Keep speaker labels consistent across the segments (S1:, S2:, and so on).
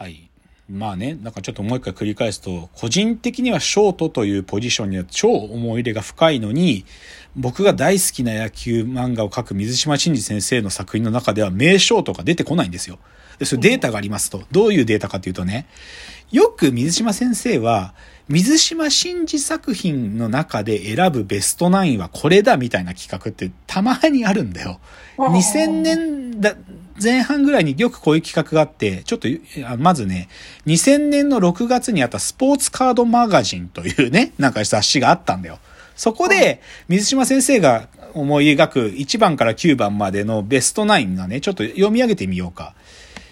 S1: はい。まあね、なんかちょっともう一回繰り返すと、個人的にはショートというポジションには超思い入れが深いのに、僕が大好きな野球漫画を描く水島真司先生の作品の中では名ショートが出てこないんですよ。で、それデータがありますと。どういうデータかというとね、よく水島先生は、水島真司作品の中で選ぶベストナインはこれだみたいな企画ってたまにあるんだよ。2000年だ、前半ぐらいによくこういう企画があって、ちょっと、まずね、2000年の6月にあったスポーツカードマガジンというね、なんか雑誌があったんだよ。そこで、水島先生が思い描く1番から9番までのベストナインがね、ちょっと読み上げてみようか。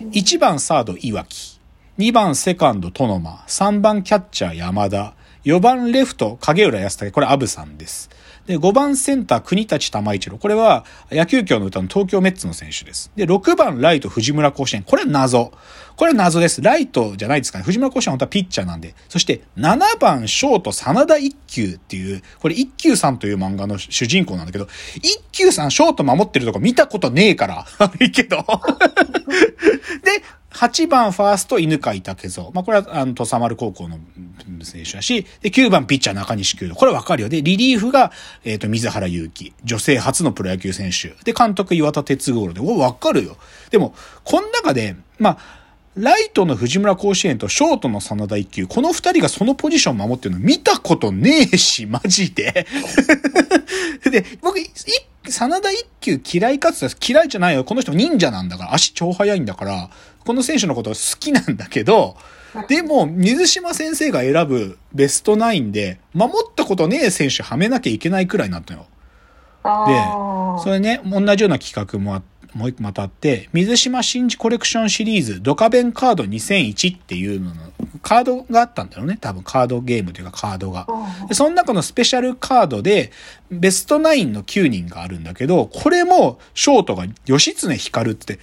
S1: 1番サード、岩木。2番セカンド、トノマ。3番キャッチャー、山田。4番レフト、影浦康武。これ、アブさんです。で、5番センター、国立玉一郎。これは、野球協の歌の東京メッツの選手です。で、6番ライト、藤村甲子園。これは謎。これは謎です。ライトじゃないですかね。藤村甲子園は本当はピッチャーなんで。そして、7番ショート、真田一休っていう、これ一休さんという漫画の主人公なんだけど、一休さんショート守ってるとこ見たことねえから。悪いけど。で、8番ファースト、犬飼武蔵。まあ、これは、あの、土佐丸高校の選手だし、で、9番ピッチャー中西球これわかるよ。で、リリーフが、えっ、と、水原祐希。女性初のプロ野球選手。で、監督岩田哲五郎で、お、わかるよ。でも、この中で、まあ、ライトの藤村甲子園とショートの真田一休、この二人がそのポジション守ってるの見たことねえし、マジで。で、僕、い真田一休嫌いかつ嫌いじゃないよ。この人忍者なんだから、足超速いんだから、この選手のこと好きなんだけど、でも、水島先生が選ぶベストナインで、守ったことねえ選手はめなきゃいけないくらいになったのよ。で、それね、同じような企画もあもう一個またあって、水島真司コレクションシリーズ、ドカベンカード2001っていうのの、カードがあったんだろうね。多分カードゲームというかカードが。で、その中のスペシャルカードで、ベストナインの9人があるんだけど、これも、ショートが義経光って、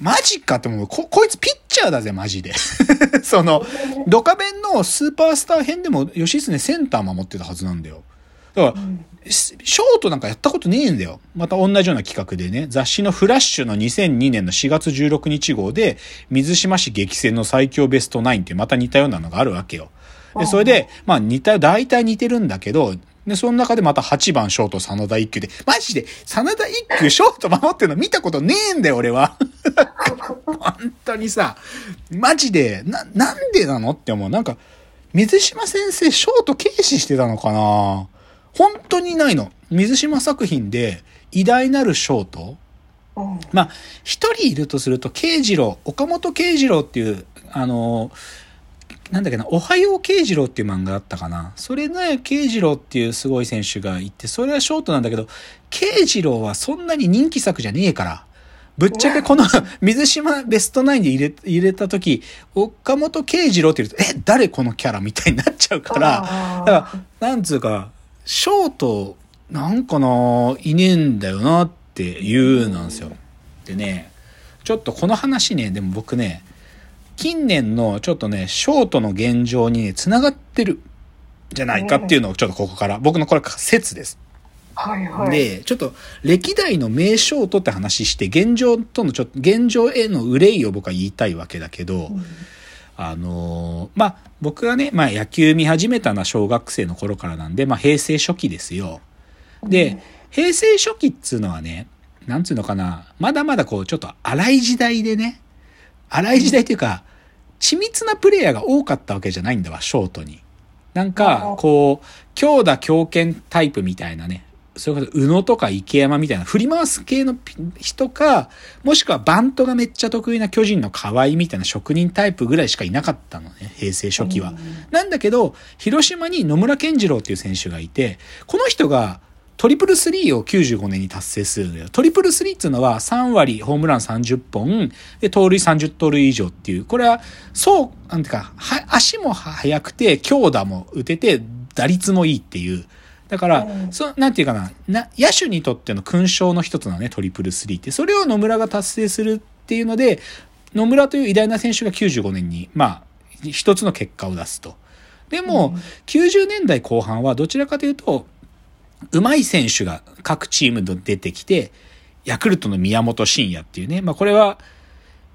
S1: マジかって思う。こ、こいつピッチャーだぜ、マジで。その、ドカベンのスーパースター編でも義経センター守ってたはずなんだよ。だから、ショートなんかやったことねえんだよ。また同じような企画でね、雑誌のフラッシュの2002年の4月16日号で、水島市激戦の最強ベストナインってまた似たようなのがあるわけよ。で、それで、まあ似た、大体似てるんだけど、で、その中でまた8番ショート真田一休で、マジで、真田一休ショート守ってるの見たことねえんだよ、俺は。本当にさ、マジで、な、なんでなのって思う。なんか、水島先生、ショート軽視してたのかな本当にないの。水島作品で偉大なるショート。まあ、一人いるとすると、慶次郎、岡本慶次郎っていう、あの、なんだっけな、おはよう慶次郎っていう漫画だったかな。それね、慶次郎っていうすごい選手がいて、それはショートなんだけど、慶次郎はそんなに人気作じゃねえから。ぶっちゃけこの 水島ベストナインで入れ入れた時、岡本慶次郎って言うと、え、誰このキャラみたいになっちゃうから、だから、なんつうか、ショート、なんかな、いねえんだよなっていうなんですよ。でね、ちょっとこの話ね、でも僕ね、近年のちょっとね、ショートの現状にね、繋がってるじゃないかっていうのをちょっとここから、僕のこれ説です。
S2: はいはい。
S1: で、ちょっと歴代の名ショートって話して、現状とのちょっと、現状への憂いを僕は言いたいわけだけど、
S2: うん
S1: あのーまあ、僕がね、まあ野球見始めたのは小学生の頃からなんで、まあ平成初期ですよ。で、平成初期っつうのはね、なんつうのかな、まだまだこう、ちょっと荒い時代でね、荒い時代というか、緻密なプレイヤーが多かったわけじゃないんだわ、ショートに。なんか、こう、強打強肩タイプみたいなね、それこそ、宇野とか池山みたいな振り回す系の人か、もしくはバントがめっちゃ得意な巨人の河合みたいな職人タイプぐらいしかいなかったのね、平成初期は。なんだけど、広島に野村健次郎っていう選手がいて、この人がトリプルスリーを95年に達成するんだよ。トリプルスリーっていうのは3割、ホームラン30本、で、盗塁30盗塁以上っていう、これは、そう、なんていうか、は、足も速くて、強打も打てて、打率もいいっていう。だから、
S2: うん
S1: そなんていうかな、な、野手にとっての勲章の一つなのね、トリプルスリーって。それを野村が達成するっていうので、野村という偉大な選手が95年に、まあ、一つの結果を出すと。でも、
S2: うん
S1: 90年代後半はどちらかというと、上手い選手が各チームで出てきて、ヤクルトの宮本慎也っていうね、まあこれは、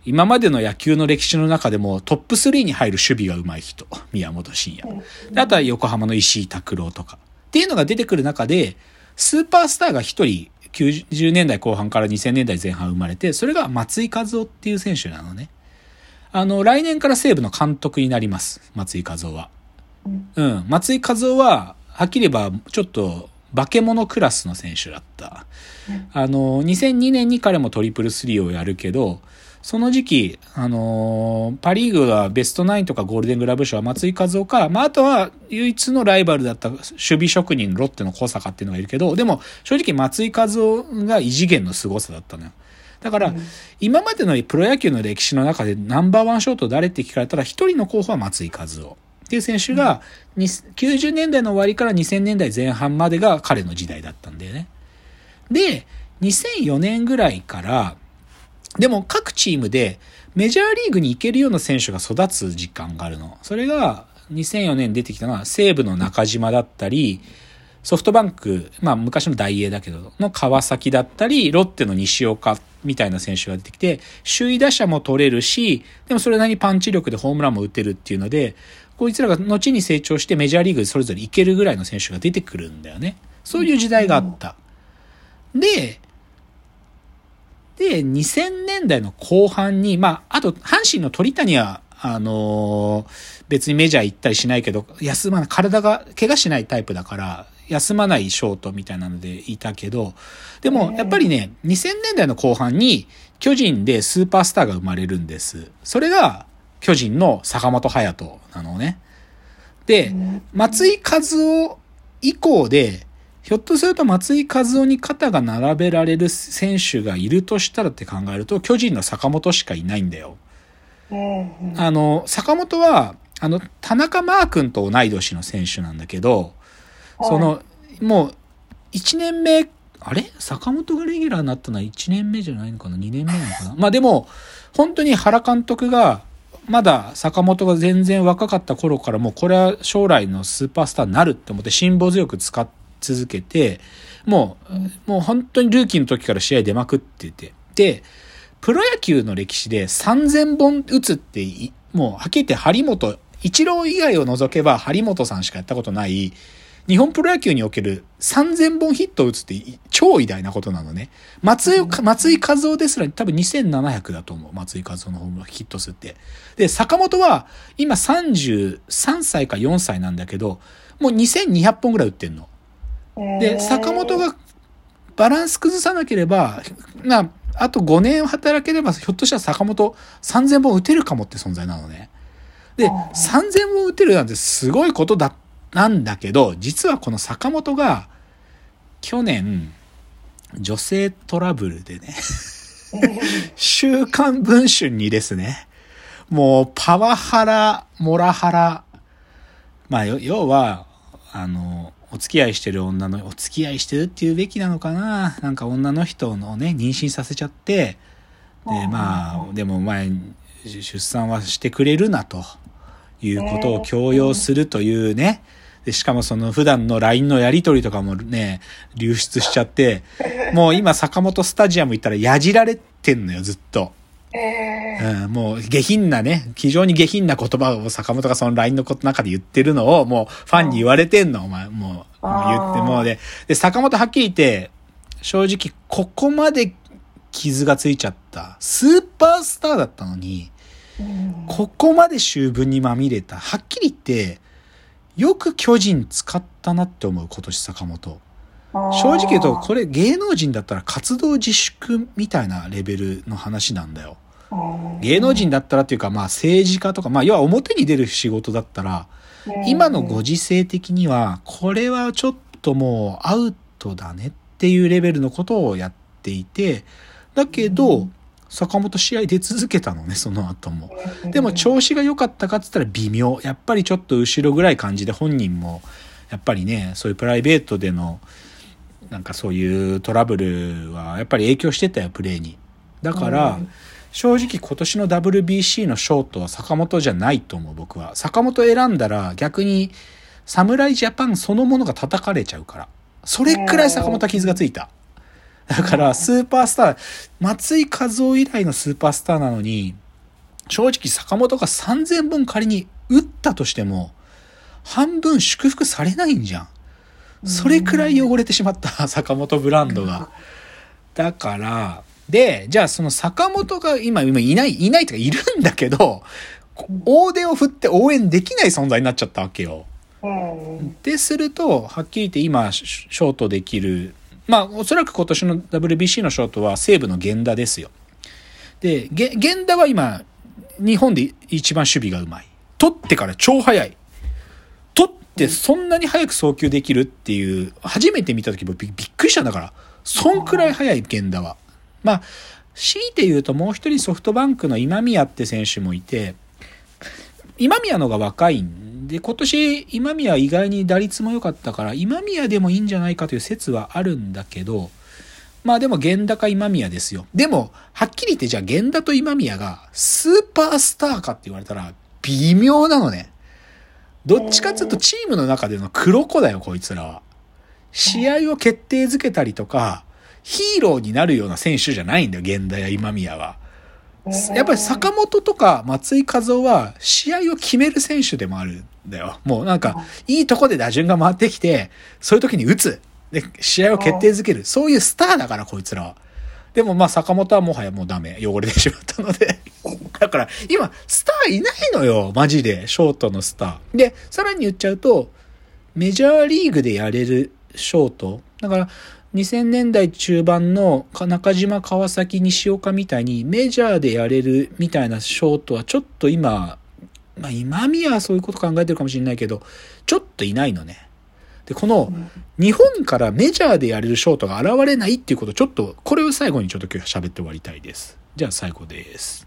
S1: 今までの野球の歴史の中でもトップ3に入る守備が上手い人。宮本慎也。であとは横浜の石井拓郎とか。っていうのが出てくる中で、スーパースターが一人、90年代後半から2000年代前半生まれて、それが松井和夫っていう選手なのね。あの、来年から西武の監督になります。松井和夫は。うん。松井和夫は、はっきり言えば、ちょっと、化け物クラスの選手だった。あの、2002年に彼もトリプルスリーをやるけど、その時期、あのー、パリーグはベストナインとかゴールデングラブ賞は松井和夫か、まあ、あとは唯一のライバルだった守備職人ロッテの小坂っていうのがいるけど、でも正直松井和夫が異次元の凄さだったのよ。だから、今までのプロ野球の歴史の中でナンバーワンショート誰って聞かれたら、一人の候補は松井和夫。っていう選手が、90年代の終わりから2000年代前半までが彼の時代だったんだよね。で、2004年ぐらいから、でも各チームでメジャーリーグに行けるような選手が育つ時間があるの。それが2004年出てきたのは西武の中島だったり、ソフトバンク、まあ昔の大英だけど、の川崎だったり、ロッテの西岡みたいな選手が出てきて、首位打者も取れるし、でもそれなりにパンチ力でホームランも打てるっていうので、こいつらが後に成長してメジャーリーグでそれぞれ行けるぐらいの選手が出てくるんだよね。そういう時代があった。で、で、2000年代の後半に、まあ、あと、阪神の鳥谷は、あのー、別にメジャー行ったりしないけど、休まない、体が、怪我しないタイプだから、休まないショートみたいなのでいたけど、でも、やっぱりね、2000年代の後半に、巨人でスーパースターが生まれるんです。それが、巨人の坂本勇人なのね。で、松井和夫以降で、ひょっとすると松井和夫に肩が並べられる選手がいるとしたらって考えると、巨人の坂本しかいないんだよ。あの、坂本は、あの、田中マー君と同い年の選手なんだけど、その、もう、1年目、あれ？坂本がレギュラーになったのは1年目じゃないのかな ?2 年目なのかな？まあでも、本当に原監督が、まだ坂本が全然若かった頃からもうこれは将来のスーパースターになるって思って辛抱強く使っ続けて、もう、もう本当にルーキーの時から試合出まくってて。で、プロ野球の歴史で3000本打つって、もうはっきり言って張本、一郎以外を除けば張本さんしかやったことない、日本プロ野球における3000本ヒットを打つって超偉大なことなのね。松井、松井和夫ですら多分2700だと思う。松井和夫のホームヒット数って。で、坂本は今33歳か4歳なんだけど、もう2200本ぐらい打ってんの。で、坂本がバランス崩さなければ、まあ、あと5年働ければ、ひょっとしたら坂本3000本打てるかもって存在なのね。で、3000本打てるなんてすごいことだ、なんだけど、実はこの坂本が、去年、女性トラブルでね 週刊文春にですね、もうパワハラ、モラハラ、まあ、要は、あの、お付き合いしてる女の、お付き合いしてるっていうべきなのかななんか女の人のね、妊娠させちゃって、で、まあ、でも前、出産はしてくれるなということを強要するというね、で、しかもその普段の LINE のやり取りとかもね、流出しちゃって、もう今坂本スタジアム行ったらやじられてんのよ、ずっと。うん、もう下品なね、非常に下品な言葉を坂本がその LINE の中で言ってるのをもうファンに言われてんの、お前、もう、言ってもうで、で、坂本はっきり言って、正直ここまで傷がついちゃった、スーパースターだったのに、ここまで醜聞にまみれた、はっきり言って、よく巨人使ったなって思う、今年坂本。正直言うと、これ芸能人だったら活動自粛みたいなレベルの話なんだよ。芸能人だったらっていうか、まあ政治家とか、まあ要は表に出る仕事だったら、今のご時世的には、これはちょっともうアウトだねっていうレベルのことをやっていて、だけど、坂本試合出続けたのね、その後も。でも調子が良かったかって言ったら微妙。やっぱりちょっと後ろぐらい感じで本人も、やっぱりね、そういうプライベートでの、なんかそういうトラブルはやっぱり影響してたよ、プレーに。だから、正直今年の WBC のショートは坂本じゃないと思う、僕は。坂本選んだら逆に侍ジャパンそのものが叩かれちゃうから。それくらい坂本は傷がついた。だから、スーパースター、松井和夫以来のスーパースターなのに、正直坂本が3000本仮に打ったとしても、半分祝福されないんじゃん。それくらい汚れてしまった、坂本ブランドが。だから、で、じゃあその坂本が今、今いない、いないとかいるんだけど、こ大手を振って応援できない存在になっちゃったわけよ。
S2: うん。
S1: ですると、はっきり言って今、シショートできる、まあ、おそらく今年の WBC のショートは西武の源田ですよ。で、源田は今、日本で一番守備がうまい。取ってから超速い。取ってそんなに早く送球できるっていう、初めて見た時もびびっくりしたんだから。そんくらい速い源田は。まあ、強いて言うともう一人ソフトバンクの今宮って選手もいて、今宮のが若いんで、今年今宮意外に打率も良かったから、今宮でもいいんじゃないかという説はあるんだけど、まあでも源田か今宮ですよ。でも、はっきり言ってじゃあ源田と今宮がスーパースターかって言われたら微妙なのね。どっちかっていうとチームの中での黒子だよ、こいつらは。試合を決定づけたりとか、ヒーローになるような選手じゃないんだよ、源田や今宮は。やっぱり坂本とか松井和夫は試合を決める選手でもあるんだよ。もうなんか、いいとこで打順が回ってきて、そういう時に打つ。で、試合を決定づける。そういうスターだから、こいつらは。でもまあ坂本はもはやもうダメ。汚れてしまったので。だから、今、スターいないのよ。マジで。ショートのスター。で、さらに言っちゃうと、メジャーリーグでやれるショート。だから、2000年代中盤の中島、川崎、西岡みたいにメジャーでやれるみたいなショートはちょっと今、まあ今宮はそういうこと考えてるかもしれないけど、ちょっといないのね。で、この日本からメジャーでやれるショートが現れないっていうこと、ちょっと、これを最後にちょっと今日喋って終わりたいです。じゃあ最後です。